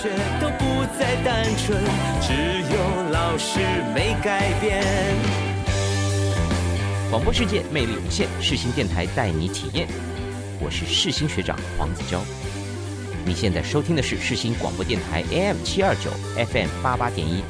学都不再单纯，只有老师没改变。广播世界魅力无限，世新电台带你体验。我是世新学长黄子佼。你现在收听的是世新广播电台 AM 七二九 FM 八八点一。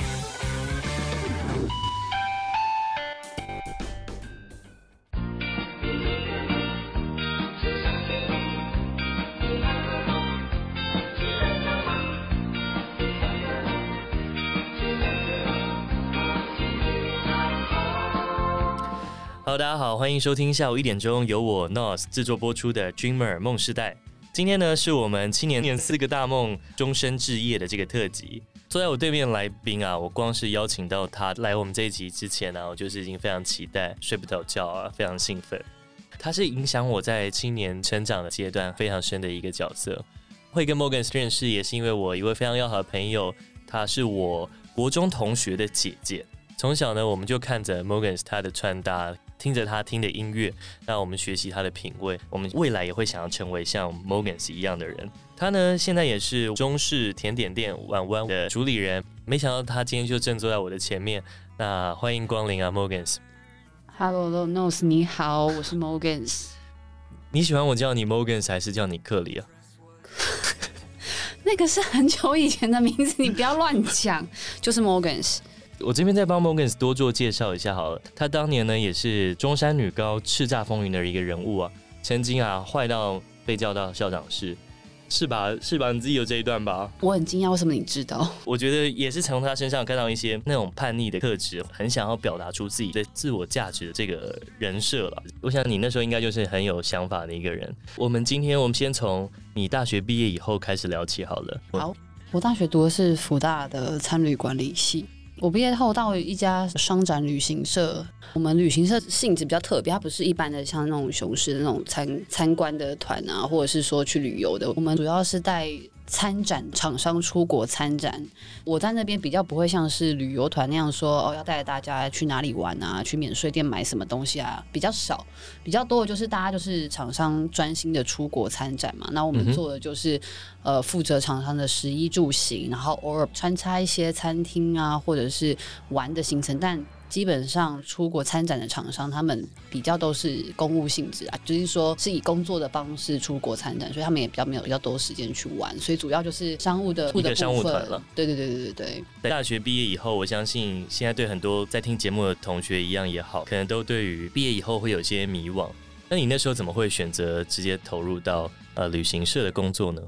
大家好，欢迎收听下午一点钟由我 NOS 制作播出的《Dreamer 梦时代》。今天呢，是我们青年念四个大梦，终身置业的这个特辑。坐在我对面来宾啊，我光是邀请到他来我们这一集之前呢、我就是已经非常期待，睡不着觉啊，非常兴奋。他是影响我在青年成长的阶段非常深的一个角色。会跟 Morgan 认识，也是因为我一位非常要好的朋友，她是我国中同学的姐姐。从小呢，我们就看着 Morgan 他的穿搭。听着他听的音乐，让我们学习他的品味。我们未来也会想要成为像 Morgans 一样的人。他呢，现在也是中式甜点店晚湾的主理人。没想到他今天就正坐在我的前面。那欢迎光临啊，Morgan's。Hello, Nose，你好，我是 Morgans。你喜欢我叫你 Morgans 还是叫你克里啊？那个是很久以前的名字，你不要乱讲。就是 Morgans。我这边再帮 Morgans 多做介绍一下好了。他当年呢也是中山女高叱咤风云的一个人物啊，曾经啊坏到被叫到校长室，是吧？是吧？你自己有这一段吧？我很惊讶，为什么你知道？我觉得也是从他身上看到一些那种叛逆的特质，很想要表达出自己的自我价值的这个人设了。我想你那时候应该就是很有想法的一个人。我们今天我们先从你大学毕业以后开始聊起好了。好，我大学读的是福大的餐旅管理系。我毕业后到一家商展旅行社，我们旅行社性质比较特别，它不是一般的像那种雄狮那种参参观的团啊，或者是说去旅游的，我们主要是带。参展厂商出国参展，我在那边比较不会像是旅游团那样说哦，要带着大家去哪里玩啊，去免税店买什么东西啊，比较少，比较多的就是大家就是厂商专心的出国参展嘛。那我们做的就是、嗯、呃负责厂商的食衣住行，然后偶尔穿插一些餐厅啊或者是玩的行程，但。基本上出国参展的厂商，他们比较都是公务性质啊，就是说是以工作的方式出国参展，所以他们也比较没有比较多时间去玩，所以主要就是商务的一个商务团了。对对对对对对。在大学毕业以后，我相信现在对很多在听节目的同学一样也好，可能都对于毕业以后会有些迷惘。那你那时候怎么会选择直接投入到呃旅行社的工作呢？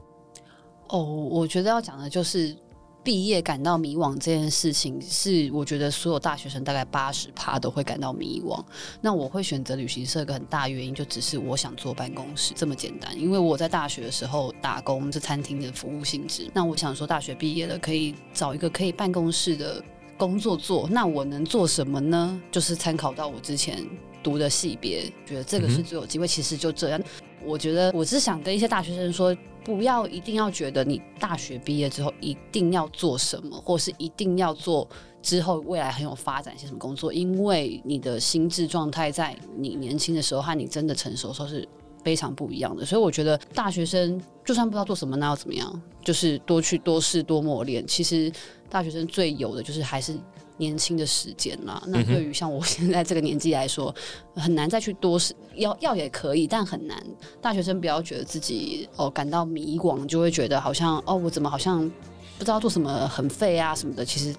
哦，我觉得要讲的就是。毕业感到迷惘这件事情，是我觉得所有大学生大概八十趴都会感到迷惘。那我会选择旅行社，一个很大原因就只是我想坐办公室这么简单。因为我在大学的时候打工是餐厅的服务性质，那我想说大学毕业了可以找一个可以办公室的工作做。那我能做什么呢？就是参考到我之前读的系别，觉得这个是最有机会。其实就这样，我觉得我是想跟一些大学生说。不要一定要觉得你大学毕业之后一定要做什么，或是一定要做之后未来很有发展些什么工作，因为你的心智状态在你年轻的时候和你真的成熟的时候是非常不一样的。所以我觉得大学生就算不知道做什么，那要怎么样？就是多去多试多磨练。其实大学生最有的就是还是。年轻的时间啦，那对于像我现在这个年纪来说，很难再去多是，要要也可以，但很难。大学生不要觉得自己哦感到迷惘，就会觉得好像哦我怎么好像不知道做什么很废啊什么的。其实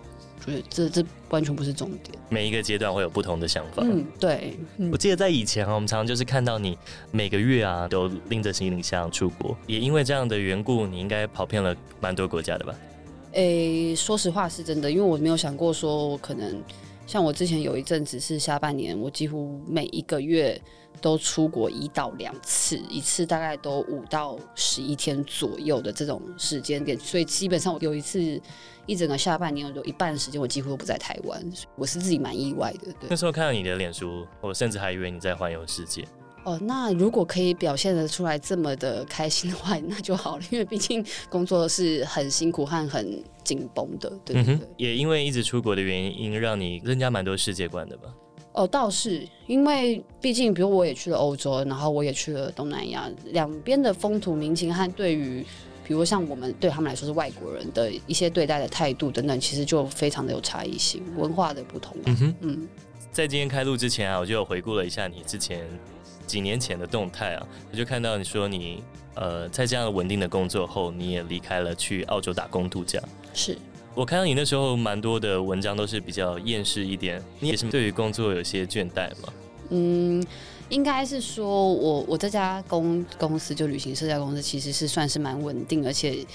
觉得这这完全不是重点。每一个阶段会有不同的想法。嗯，对。嗯、我记得在以前啊，我们常常就是看到你每个月啊都拎着行李箱出国，也因为这样的缘故，你应该跑遍了蛮多国家的吧？诶、说实话是真的，因为我没有想过说，我可能像我之前有一阵子是下半年，我几乎每一个月都出国一到两次，一次大概都五到十一天左右的这种时间点，所以基本上我有一次一整个下半年，有一半时间我几乎都不在台湾，我是自己蛮意外的。对，那时候看到你的脸书，我甚至还以为你在环游世界。哦，那如果可以表现得出来这么的开心的话，那就好了。因为毕竟工作是很辛苦和很紧绷的，对不对？嗯，也因为一直出国的原因，让你增加蛮多世界观的吧？哦，倒是因为毕竟，比如我也去了欧洲，然后我也去了东南亚，两边的风土民情和对于比如像我们对他们来说是外国人的一些对待的态度等等，其实就非常的有差异性，文化的不同。嗯哼，嗯，在今天开录之前啊，我就有回顾了一下你之前几年前的动态啊，我就看到你说你呃在这样稳定的工作后，你也离开了去澳洲打工度假。是我看到你那时候蛮多的文章都是比较厌世一点，你也是对于工作有些倦怠吗？嗯。应该是说我，我这家公公司就旅行社这家公司，其实是算是蛮稳定，而且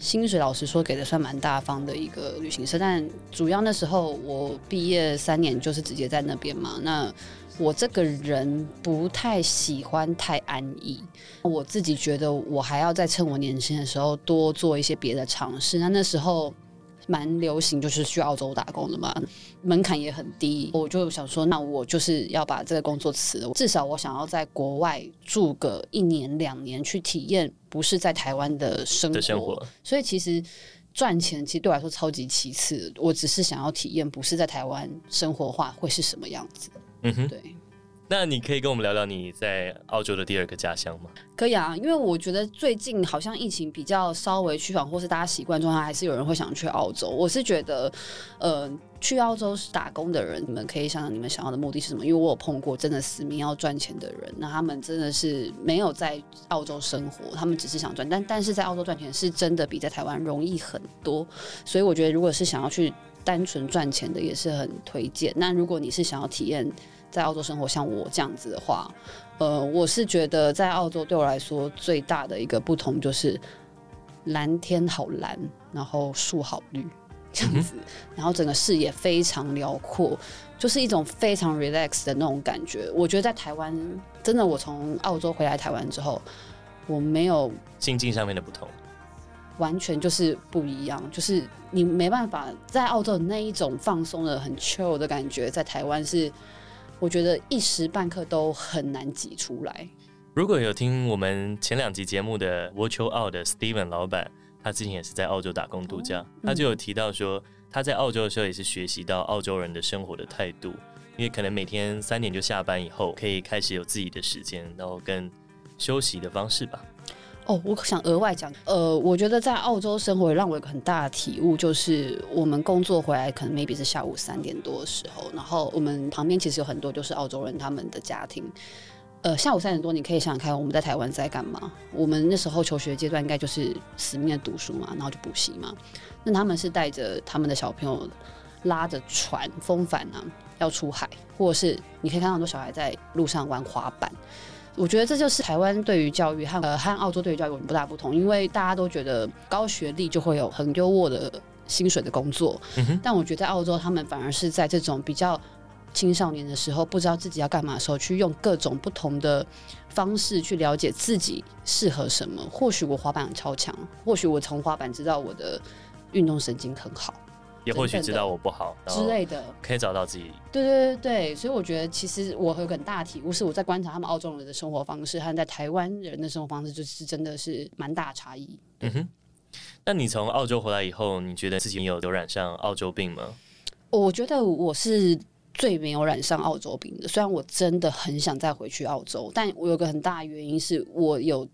薪水老实说给的算蛮大方的一个旅行社。但主要那时候我毕业三年就是直接在那边嘛，那我这个人不太喜欢太安逸，我自己觉得我还要再趁我年轻的时候多做一些别的尝试。那那时候。蛮流行，就是去澳洲打工的嘛，门槛也很低。我就想说，那我就是要把这个工作辞了。至少我想要在国外住个一年两年，去体验不是在台湾的生活。生活。所以其实赚钱其实对我来说超级其次，我只是想要体验不是在台湾生活化会是什么样子。嗯哼，对。那你可以跟我们聊聊你在澳洲的第二个家乡吗？可以啊，因为我觉得最近好像疫情比较稍微趋缓，或是大家习惯状态，还是有人会想去澳洲。我是觉得，呃，去澳洲打工的人，你们可以想想你们想要的目的是什么？因为我有碰过真的死命要赚钱的人，那他们真的是没有在澳洲生活，他们只是想赚，但但是在澳洲赚钱是真的比在台湾容易很多。所以我觉得，如果是想要去单纯赚钱的，也是很推荐。那如果你是想要体验，在澳洲生活，像我这样子的话，呃，我是觉得在澳洲对我来说最大的一个不同就是蓝天好蓝，然后树好绿这样子，然后整个视野非常辽阔，就是一种非常 relax 的那种感觉。我觉得在台湾，真的，我从澳洲回来台湾之后，我没有心境上面的不同，完全就是不一样，就是你没办法在澳洲那一种放松的很 chill 的感觉，在台湾是。我觉得一时半刻都很难挤出来。如果有听我们前两集节目的 Virtual Out 的 Steven 老板，他之前也是在澳洲打工度假，嗯、他就有提到说，他在澳洲的时候也是学习到澳洲人的生活的态度，因为可能每天三点就下班以后，可以开始有自己的时间，然后跟休息的方式吧。哦，我想额外讲，呃，我觉得在澳洲生活让我有个很大的体悟，就是我们工作回来可能 maybe 是下午三点多的时候，然后我们旁边其实有很多就是澳洲人他们的家庭，呃，下午三点多你可以想想看我们在台湾在干嘛？我们那时候求学阶段应该就是死命的读书嘛，然后就补习嘛，那他们是带着他们的小朋友拉着船风帆啊要出海，或者是你可以看到很多小孩在路上玩滑板。我觉得这就是台湾对于教育和呃和澳洲对于教育不大不同，因为大家都觉得高学历就会有很优渥的薪水的工作，嗯，但我觉得在澳洲他们反而是在这种比较青少年的时候，不知道自己要干嘛的时候，去用各种不同的方式去了解自己适合什么。或许我滑板很超强，或许我从滑板知道我的运动神经很好。也或许知道我不好之类的，可以找到自己。对对对对，所以我觉得其实我有个很大体悟，是我在观察他们澳洲人的生活方式和在台湾人的生活方式，就是真的是蛮大差异。嗯哼，那你从澳洲回来以后，你觉得自己有有染上澳洲病吗？我觉得我是最没有染上澳洲病的，虽然我真的很想再回去澳洲，但我有个很大的原因是我有。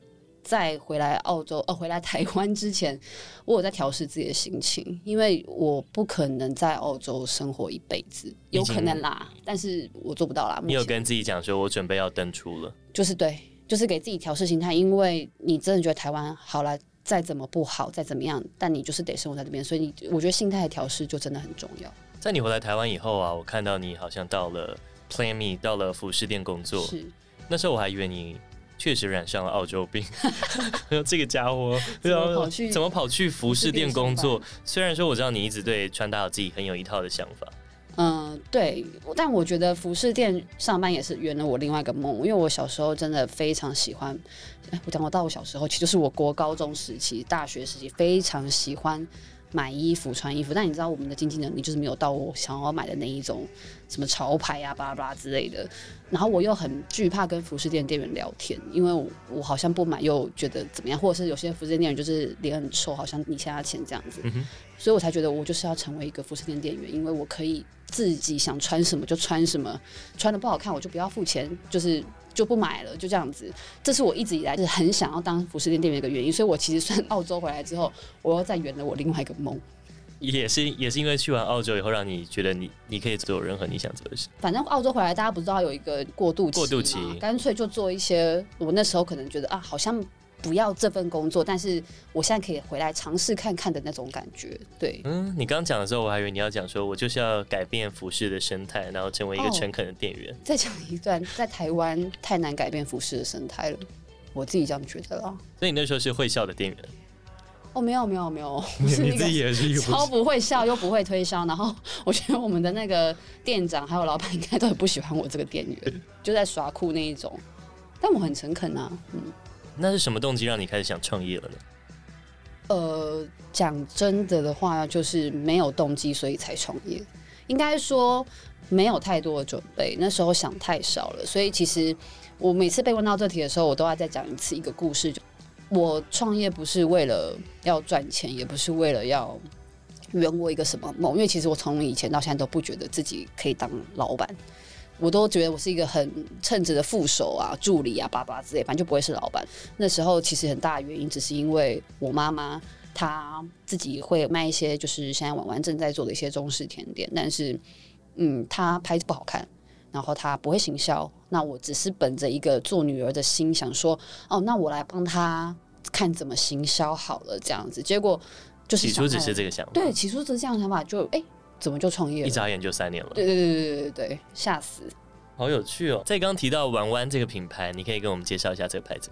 在回来澳洲 呃，回来台湾之前，我有在调试自己的心情，因为我不可能在澳洲生活一辈子，有可能啦，但是我做不到啦。你有跟自己讲说，我准备要登出了，就是对，就是给自己调试心态，因为你真的觉得台湾好了，再怎么不好，再怎么样，但你就是得生活在这边，所以你我觉得心态的调试就真的很重要。在你回来台湾以后啊，我看到你好像到了 Plan Me，到了服饰店工作，是那时候我还以为你。确实染上了澳洲病，这个家伙怎么跑去怎么跑去服饰店工作？虽然说我知道你一直对穿搭有自己很有一套的想法，嗯，对，但我觉得服饰店上班也是圆了我另外一个梦，因为我小时候真的非常喜欢。我讲我到我小时候，其实就是我国高中时期、大学时期非常喜欢买衣服、穿衣服，但你知道我们的经济能力就是没有到我想要买的那一种什么潮牌啊、巴拉巴拉之类的。然后我又很惧怕跟服饰店店员聊天，因为我，我好像不买又觉得怎么样，或者是有些服饰店店员就是脸很臭，好像你欠他钱这样子，嗯，所以我才觉得我就是要成为一个服饰店店员，因为我可以自己想穿什么就穿什么，穿的不好看我就不要付钱，就是就不买了，就这样子。这是我一直以来是很想要当服饰店店员的一个原因，所以我其实算澳洲回来之后，我又再圆了我另外一个梦。也是也是因为去完澳洲以后，让你觉得你你可以做任何你想做的事。反正澳洲回来，大家不知道有一个过渡期，过渡期，干脆就做一些我那时候可能觉得啊，好像不要这份工作，但是我现在可以回来尝试看看的那种感觉。对，嗯，你刚刚讲的时候，我还以为你要讲说，我就是要改变服饰的生态，然后成为一个诚恳的店员。哦，再讲一段，在台湾太难改变服饰的生态了，我自己这样觉得啦。所以你那时候是会笑的店员。哦，没有没有没有，你自己也是一个超不会笑又不会推销，然后我觉得我们的那个店长还有老板应该都很不喜欢我这个店员，就在耍酷那一种。但我很诚恳啊，嗯。那是什么动机让你开始想创业了呢？呃，讲真的的话，就是没有动机，所以才创业。应该说没有太多的准备，那时候想太少了，所以其实我每次被问到这题的时候，我都要再讲一次一个故事。就我创业不是为了要赚钱，也不是为了要圆我一个什么梦，因为其实我从以前到现在都不觉得自己可以当老板，我都觉得我是一个很称职的副手啊、助理啊、爸爸之类，反正就不会是老板。那时候其实很大的原因，只是因为我妈妈她自己会卖一些，就是现在婉婉正在做的一些中式甜点，但是嗯，她拍子不好看。然后她不会行销，那我只是本着一个做女儿的心想说，哦，那我来帮她看怎么行销好了，这样子。结果就是起初只是这个想法，对，起初只是这样想法，就哎，怎么就创业了？一眨眼就三年了。对对对对对对对，吓死！好有趣哦。在刚提到玩玩这个品牌，你可以跟我们介绍一下这个牌子。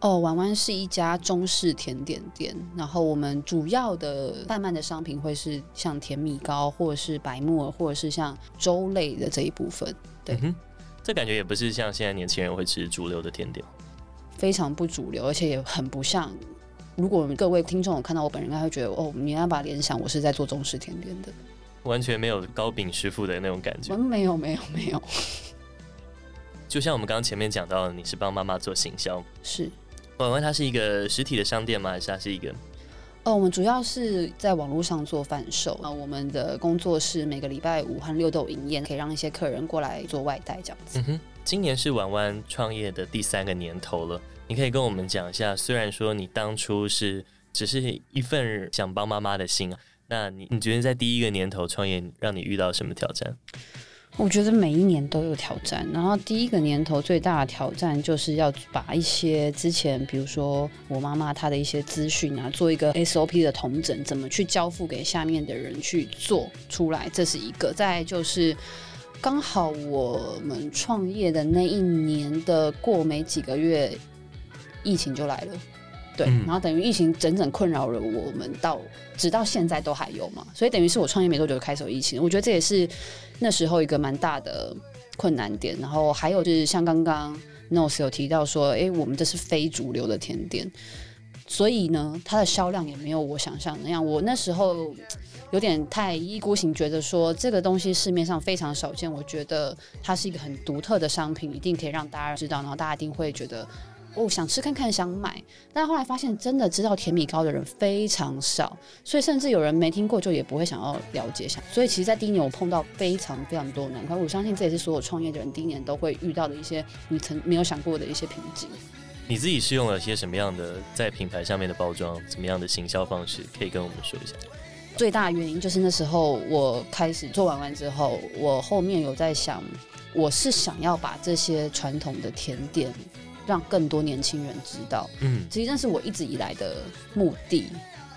哦，婉婉是一家中式甜点店，然后我们主要的贩卖的商品会是像甜米糕，或者是白木耳，或者是像粥类的这一部分。对，嗯、这感觉也不是像现在年轻人会吃主流的甜点，非常不主流，而且也很不像。如果各位听众有看到我本人，应该会觉得哦，你要把联想我是在做中式甜点的，完全没有糕饼师傅的那种感觉。没有，没有，没有。就像我们刚刚前面讲到的，你是帮妈妈做行销，是。婉婉它是一个实体的商店吗？还是它是一个？哦，我们主要是在网络上做贩售啊。我们的工作室每个礼拜五和六都营业，可以让一些客人过来做外带这样子。嗯哼，今年是婉婉创业的第三个年头了，你可以跟我们讲一下。虽然说你当初是只是一份想帮妈妈的心啊，那你你觉得在第一个年头创业，让你遇到什么挑战？我觉得每一年都有挑战，然后第一个年头最大的挑战就是要把一些之前，比如说我妈妈她的一些资讯啊，做一个 SOP 的统整，怎么去交付给下面的人去做出来，这是一个。再就是刚好我们创业的那一年的过没几个月，疫情就来了。对，然后等于疫情整整困扰了我们到直到现在都还有嘛，所以等于是我创业没多久就开始有疫情，我觉得这也是那时候一个蛮大的困难点。然后还有就是像刚刚 Nose 有提到说，哎，我们这是非主流的甜点，所以呢，它的销量也没有我想象那样。我那时候有点太一意孤行，觉得说这个东西市面上非常少见，我觉得它是一个很独特的商品，一定可以让大家知道，然后大家一定会觉得。我、哦、想吃看看，想买，但后来发现真的知道甜米糕的人非常少，所以甚至有人没听过就也不会想要了解。想，所以其实，在第一年我碰到非常非常多的难关，我相信这也是所有创业的人第一年都会遇到的一些你曾没有想过的一些瓶颈。你自己是用了些什么样的在品牌上面的包装，怎么样的行销方式，可以跟我们说一下？最大的原因就是那时候我开始做完完之后，我后面有在想，我是想要把这些传统的甜点。让更多年轻人知道，嗯，其实这是我一直以来的目的。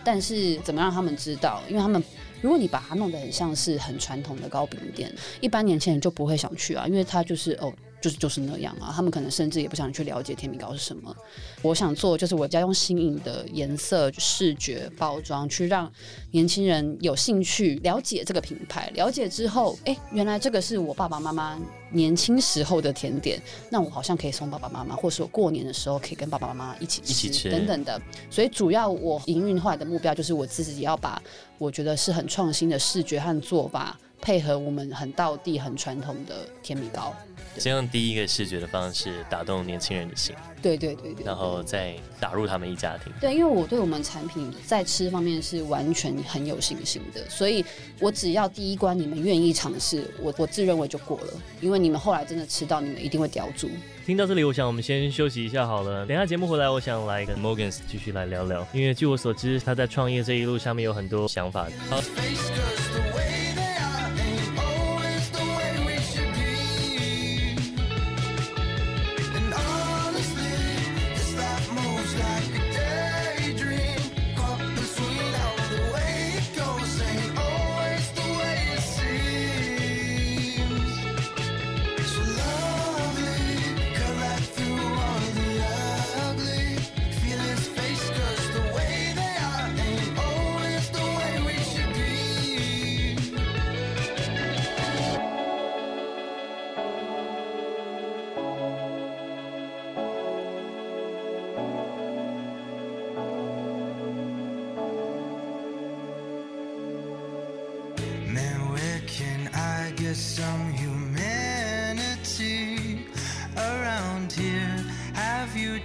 但是怎么让他们知道？因为他们，如果你把它弄得很像是很传统的糕饼店，一般年轻人就不会想去啊，因为他就是哦。就是就是那样啊，他们可能甚至也不想去了解甜品糕是什么。我想做就是我家用新颖的颜色、视觉包装，去让年轻人有兴趣了解这个品牌。了解之后，哎、欸，原来这个是我爸爸妈妈年轻时候的甜点，那我好像可以送爸爸妈妈，或是我过年的时候可以跟爸爸妈妈一起吃，一起吃等等的。所以主要我营运后来的目标就是我自己要把我觉得是很创新的视觉和做法。配合我们很道地、很传统的甜米糕。先用第一个视觉的方式打动年轻人的心，对对对对，然后再打入他们一家庭。对，因为我对我们产品在吃方面是完全很有信心的，所以我只要第一关你们愿意尝试，我我自认为就过了。因为你们后来真的吃到，你们一定会叼住。听到这里，我想我们先休息一下好了。等一下节目回来，我想来跟 Morgans 继续来聊聊，因为据我所知，他在创业这一路上面有很多想法。好。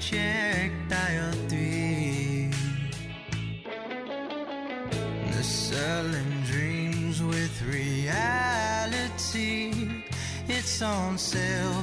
projectile 3 selling dreams with reality It's on sale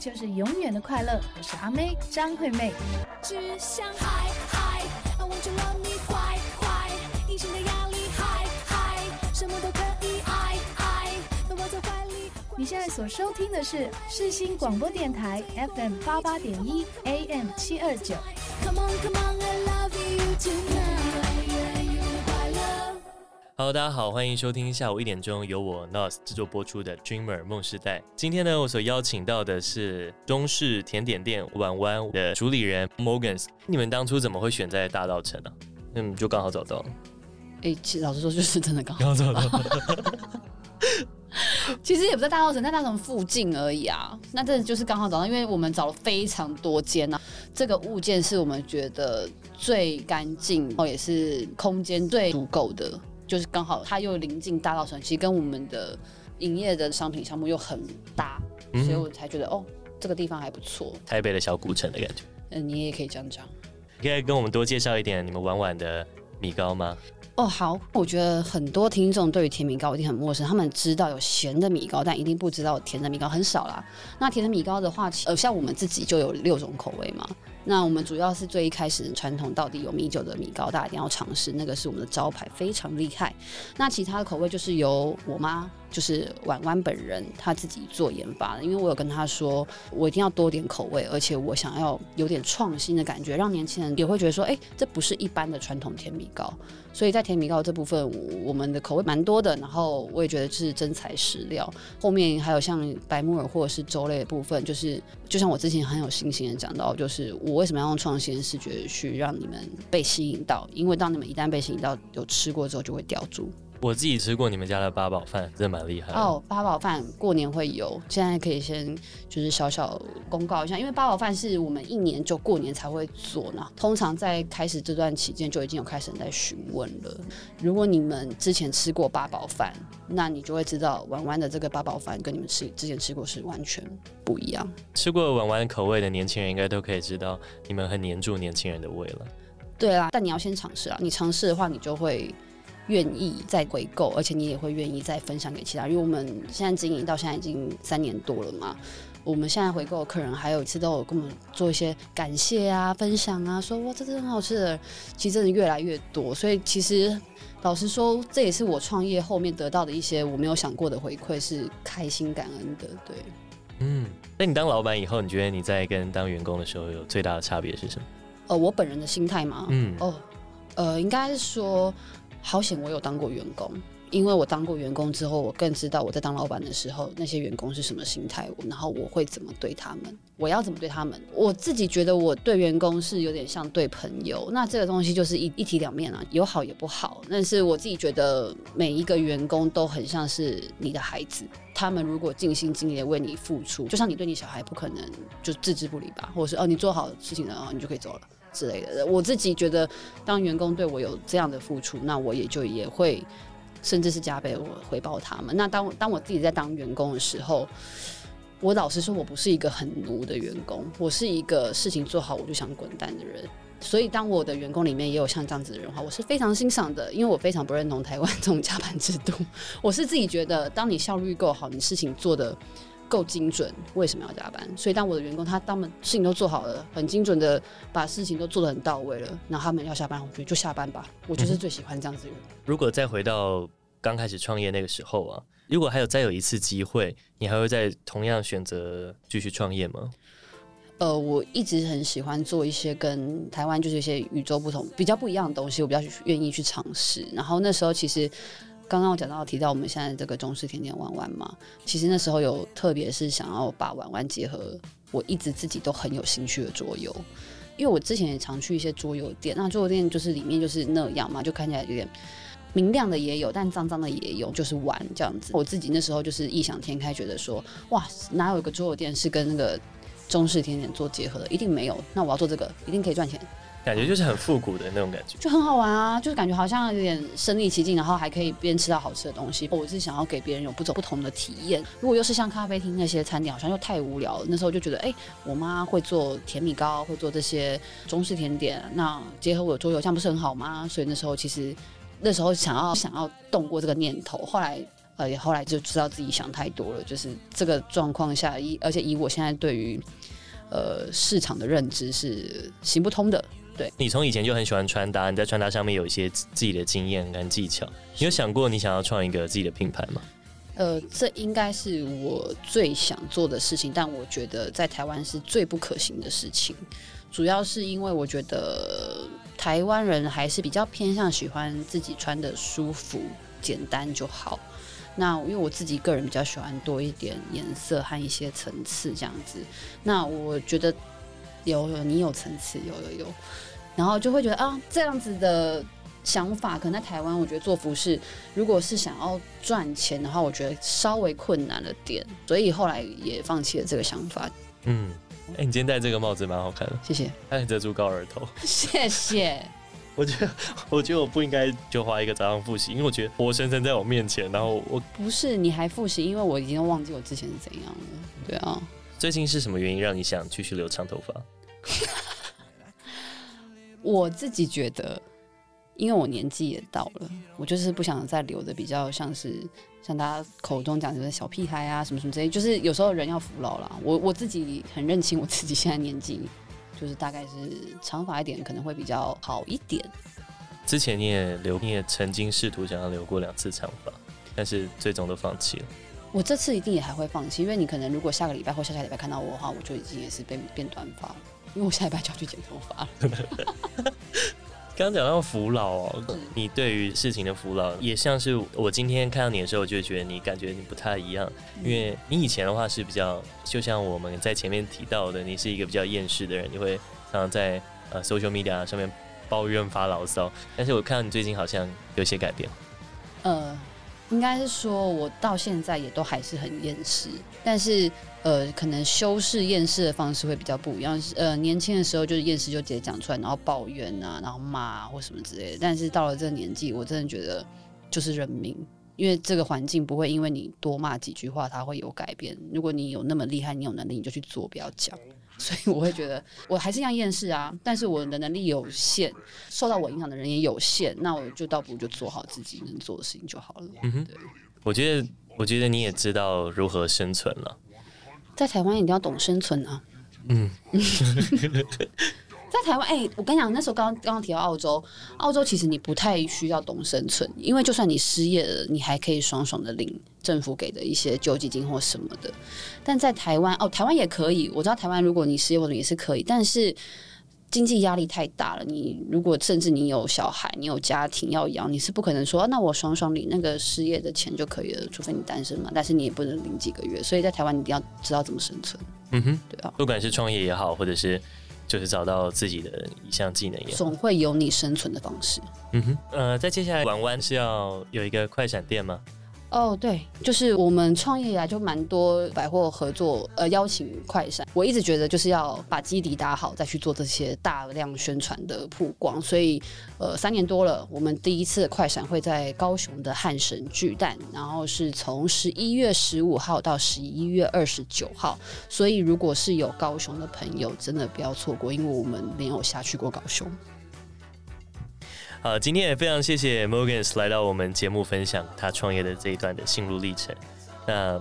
就是永远的快乐。我是阿妹张惠妹。只想嗨嗨，I want to love me 坏坏，隐形的压力嗨嗨，什么都可以爱爱，都抱在怀里。你现在所收听的是世新广播电台 FM 八八点一 AM 七二九。Come on, come on, I love you tonight. Hello，大家好，欢迎收听下午一点钟由我 NOS 制作播出的 Dreamer 梦时代。今天呢，我所邀请到的是中式甜点店晚湾的主理人 Morgans。你们当初怎么会选在大稻城呢？嗯，就刚好找到。哎、欸，其实老实说，就是真的刚好找到。其实也不在大道城，在大稻埕附近而已啊。那这就是刚好找到，因为我们找了非常多间啊。这个物件是我们觉得最干净，然后也是空间最足够的。就是刚好，它又临近大稻城，其实跟我们的营业的商品项目又很搭，嗯、所以我才觉得哦，这个地方还不错。台北的小古城的感觉。嗯，你也可以这样讲。你可以跟我们多介绍一点你们晚晚的米糕吗？哦，好。我觉得很多听众对于甜米糕一定很陌生，他们知道有咸的米糕，但一定不知道甜的米糕很少啦。那甜的米糕的话，呃，像我们自己就有六种口味嘛。那我们主要是最一开始传统到底有米酒的米糕，大家一定要尝试，那个是我们的招牌，非常厉害。那其他的口味就是由我妈，就是婉婉本人，她自己做研发的。因为我有跟她说，我一定要多点口味，而且我想要有点创新的感觉，让年轻人也会觉得说，哎，这不是一般的传统甜米糕。所以在甜米糕这部分，我们的口味蛮多的。然后我也觉得是真材实料。后面还有像白木耳或者是粥类的部分，就是就像我之前很有信心的讲到，就是我为什么要用创新视觉去让你们被吸引到？因为当你们一旦被吸引到，有吃过之后就会吊住。我自己吃过你们家的八宝饭，真的蛮厉害哦。八宝饭过年会有，现在可以先就是小小公告一下，因为八宝饭是我们一年就过年才会做呢。通常在开始这段期间就已经有开始在询问了。如果你们之前吃过八宝饭，那你就会知道婉婉的这个八宝饭跟你们吃之前吃过是完全不一样。吃过婉婉口味的年轻人应该都可以知道，你们很黏住年轻人的胃了。对啦，但你要先尝试啊，你尝试的话，你就会。愿意再回购，而且你也会愿意再分享给其他，因为我们现在经营到现在已经三年多了嘛。我们现在回购的客人还有一次都有跟我们做一些感谢啊、分享啊，说哇，这真的很好吃的，其实真的越来越多。所以其实老实说，这也是我创业后面得到的一些我没有想过的回馈，是开心感恩的。对，嗯，那你当老板以后，你觉得你在跟当员工的时候有最大的差别是什么？呃，我本人的心态嘛？嗯，哦，呃，应该是说。好险，我有当过员工，因为我当过员工之后，我更知道我在当老板的时候，那些员工是什么心态，然后我会怎么对他们，我要怎么对他们。我自己觉得我对员工是有点像对朋友，那这个东西就是一一体两面啊，有好也不好。但是我自己觉得每一个员工都很像是你的孩子，他们如果尽心尽力的为你付出，就像你对你小孩不可能就置之不理吧，或者是哦你做好事情了，然后你就可以走了。之类的，我自己觉得，当员工对我有这样的付出，那我也就也会，甚至是加倍我回报他们。那当当我自己在当员工的时候，我老实说，我不是一个很奴的员工，我是一个事情做好我就想滚蛋的人。所以，当我的员工里面也有像这样子的人的话，我是非常欣赏的，因为我非常不认同台湾这种加班制度。我是自己觉得，当你效率够好，你事情做的。够精准，为什么要加班？所以当我的员工他他们事情都做好了，很精准的把事情都做得很到位了，那他们要下班，我觉得就下班吧。我就是最喜欢这样子。如果再回到刚开始创业那个时候啊，如果还有再有一次机会，你还会再同样选择继续创业吗？呃，我一直很喜欢做一些跟台湾就是一些与众不同、比较不一样的东西，我比较愿意去尝试。然后那时候其实。刚刚我讲到提到我们现在这个中式甜点玩玩嘛，其实那时候有特别是想要把玩玩结合，我一直自己都很有兴趣的桌游，因为我之前也常去一些桌游店，那桌游店就是里面就是那样嘛，就看起来有点明亮的也有，但脏脏的也有，就是玩这样子。我自己那时候就是异想天开，觉得说哇，哪有一个桌游店是跟那个中式甜点做结合的？一定没有，那我要做这个，一定可以赚钱。感觉就是很复古的那种感觉，就很好玩啊！就是感觉好像有点身临其境，然后还可以边吃到好吃的东西。我是想要给别人有不走不同的体验。如果又是像咖啡厅那些餐点，好像又太无聊了。那时候就觉得，哎、我妈会做甜米糕，会做这些中式甜点，那结合我的桌游，这样不是很好吗？所以那时候其实那时候想要想要动过这个念头，后来呃，也后来就知道自己想太多了。就是这个状况下，以而且以我现在对于呃市场的认知是行不通的。对，你从以前就很喜欢穿搭，你在穿搭上面有一些自己的经验跟技巧。你有想过你想要创一个自己的品牌吗？呃，这应该是我最想做的事情，但我觉得在台湾是最不可行的事情。主要是因为我觉得台湾人还是比较偏向喜欢自己穿的舒服、简单就好。那因为我自己个人比较喜欢多一点颜色和一些层次这样子。那我觉得有有你有层次，有有有。然后就会觉得啊，这样子的想法可能在台湾，我觉得做服饰，如果是想要赚钱的话，我觉得稍微困难了点，所以后来也放弃了这个想法。嗯，哎、欸，你今天戴这个帽子蛮好看的，谢谢。遮住高额头，谢谢。我觉得，我觉得我不应该就花一个早上复习，因为我觉得活生生在我面前，然后我不是你还复习，因为我已经忘记我之前是怎样了。对啊，最近是什么原因让你想继续留长头发？我自己觉得，因为我年纪也到了，我就是不想再留的比较像是像大家口中讲的小屁孩啊什么什么之类，就是有时候人要服老了。我我自己很认清我自己现在年纪，就是大概是长发一点可能会比较好一点。之前你也留，你也曾经试图想要留过两次长发，但是最终都放弃了。我这次一定也还会放弃，因为你可能如果下个礼拜或下下礼拜看到我的话，我就已经也是变变短发了。因为我下礼拜就要去剪头发了，刚讲到服老哦，你对于事情的服老，也像是我今天看到你的时候，我就觉得你感觉你不太一样，因为你以前的话是比较，就像我们在前面提到的，你是一个比较厌世的人，你会常常在呃 social media 上面抱怨发牢骚，但是我看到你最近好像有些改变。呃，应该是说我到现在也都还是很厌世，但是。呃，可能修饰厌世的方式会比较不一样。呃，年轻的时候就是厌世就直接讲出来，然后抱怨啊，然后骂啊或什么之类的。但是到了这个年纪，我真的觉得就是认命，因为这个环境不会因为你多骂几句话，它会有改变。如果你有那么厉害，你有能力，你就去做，不要讲。所以我会觉得我还是一样厌世啊，但是我的能力有限，受到我影响的人也有限，那我就倒不如就做好自己能做的事情就好了。嗯哼，对，我觉得，我觉得你也知道如何生存了。在台湾一定要懂生存啊！嗯，在台湾，哎、欸，我跟你讲，那时候刚刚刚提到澳洲，澳洲其实你不太需要懂生存，因为就算你失业了，你还可以爽爽的领政府给的一些救济金或什么的。但在台湾，哦，台湾也可以，我知道台湾如果你失业或者也是可以，但是。经济压力太大了，你如果甚至你有小孩，你有家庭要养，你是不可能说，啊、那我爽爽领那个失业的钱就可以了，除非你单身嘛。但是你也不能领几个月，所以在台湾你一定要知道怎么生存。嗯哼，对啊，不管是创业也好，或者是就是找到自己的一项技能也好，总会有你生存的方式。嗯哼，呃，在接下来玩弯是要有一个快闪店吗？哦，对，就是我们创业以来就蛮多百货合作，呃，邀请快闪。我一直觉得就是要把基底打好，再去做这些大量宣传的曝光。所以，呃，三年多了，我们第一次快闪会在高雄的汉神巨蛋，然后是从十一月十五号到十一月二十九号。所以，如果是有高雄的朋友，真的不要错过，因为我们没有下去过高雄。好，今天也非常谢谢 Morgans 来到我们节目分享他创业的这一段的心路历程。那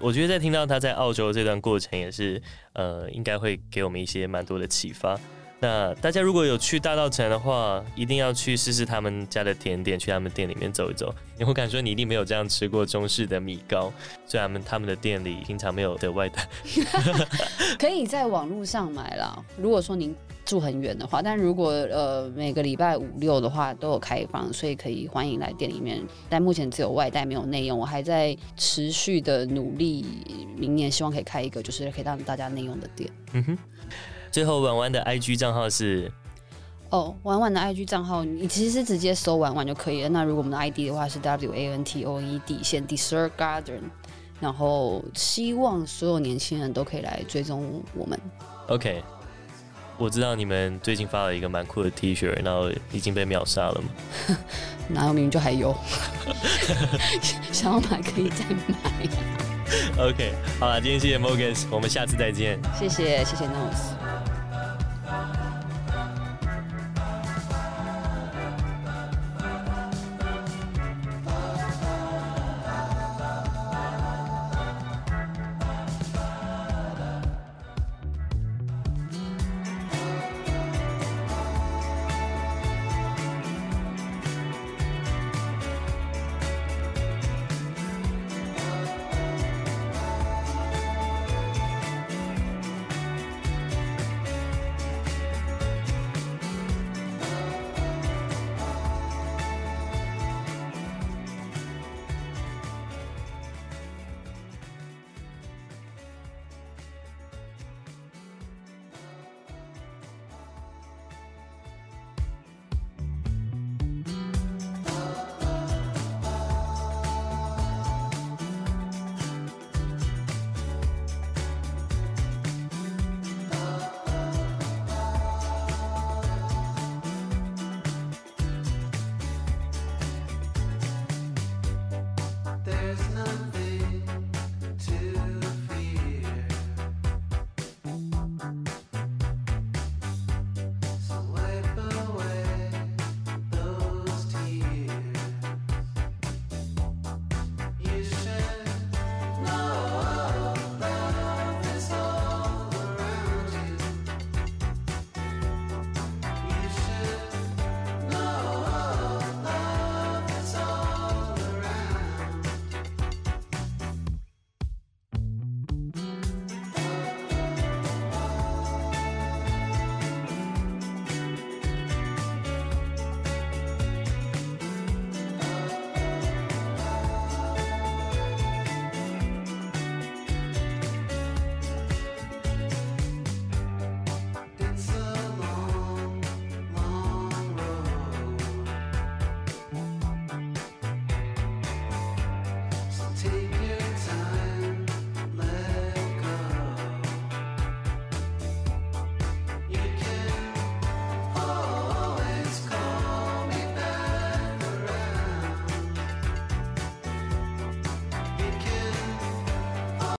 我觉得在听到他在澳洲这段过程，也是呃，应该会给我们一些蛮多的启发。那大家如果有去大稻城的话，一定要去试试他们家的甜点，去他们店里面走一走。你会感觉你一定没有这样吃过中式的米糕，虽然他们他们的店里平常没有的外带，可以在网络上买啦。如果说您。住很远的话，但如果呃每个礼拜五六的话都有开放，所以可以欢迎来店里面。但目前只有外带没有内用，我还在持续的努力，明年希望可以开一个，就是可以让大家内用的店。嗯哼。最后婉婉的 IG 账号是？哦，婉婉的 IG 账号，你其实是直接搜婉婉就可以了。那如果我们的 ID 的话是 W A N T O E 底线 Dessert Garden，然后希望所有年轻人都可以来追踪我们。OK。我知道你们最近发了一个蛮酷的 T 恤，然后已经被秒杀了嘛？哪有明明就还有，想要买可以再买。OK，好了，今天谢谢 Morgans，我们下次再见。谢谢谢谢 Nose。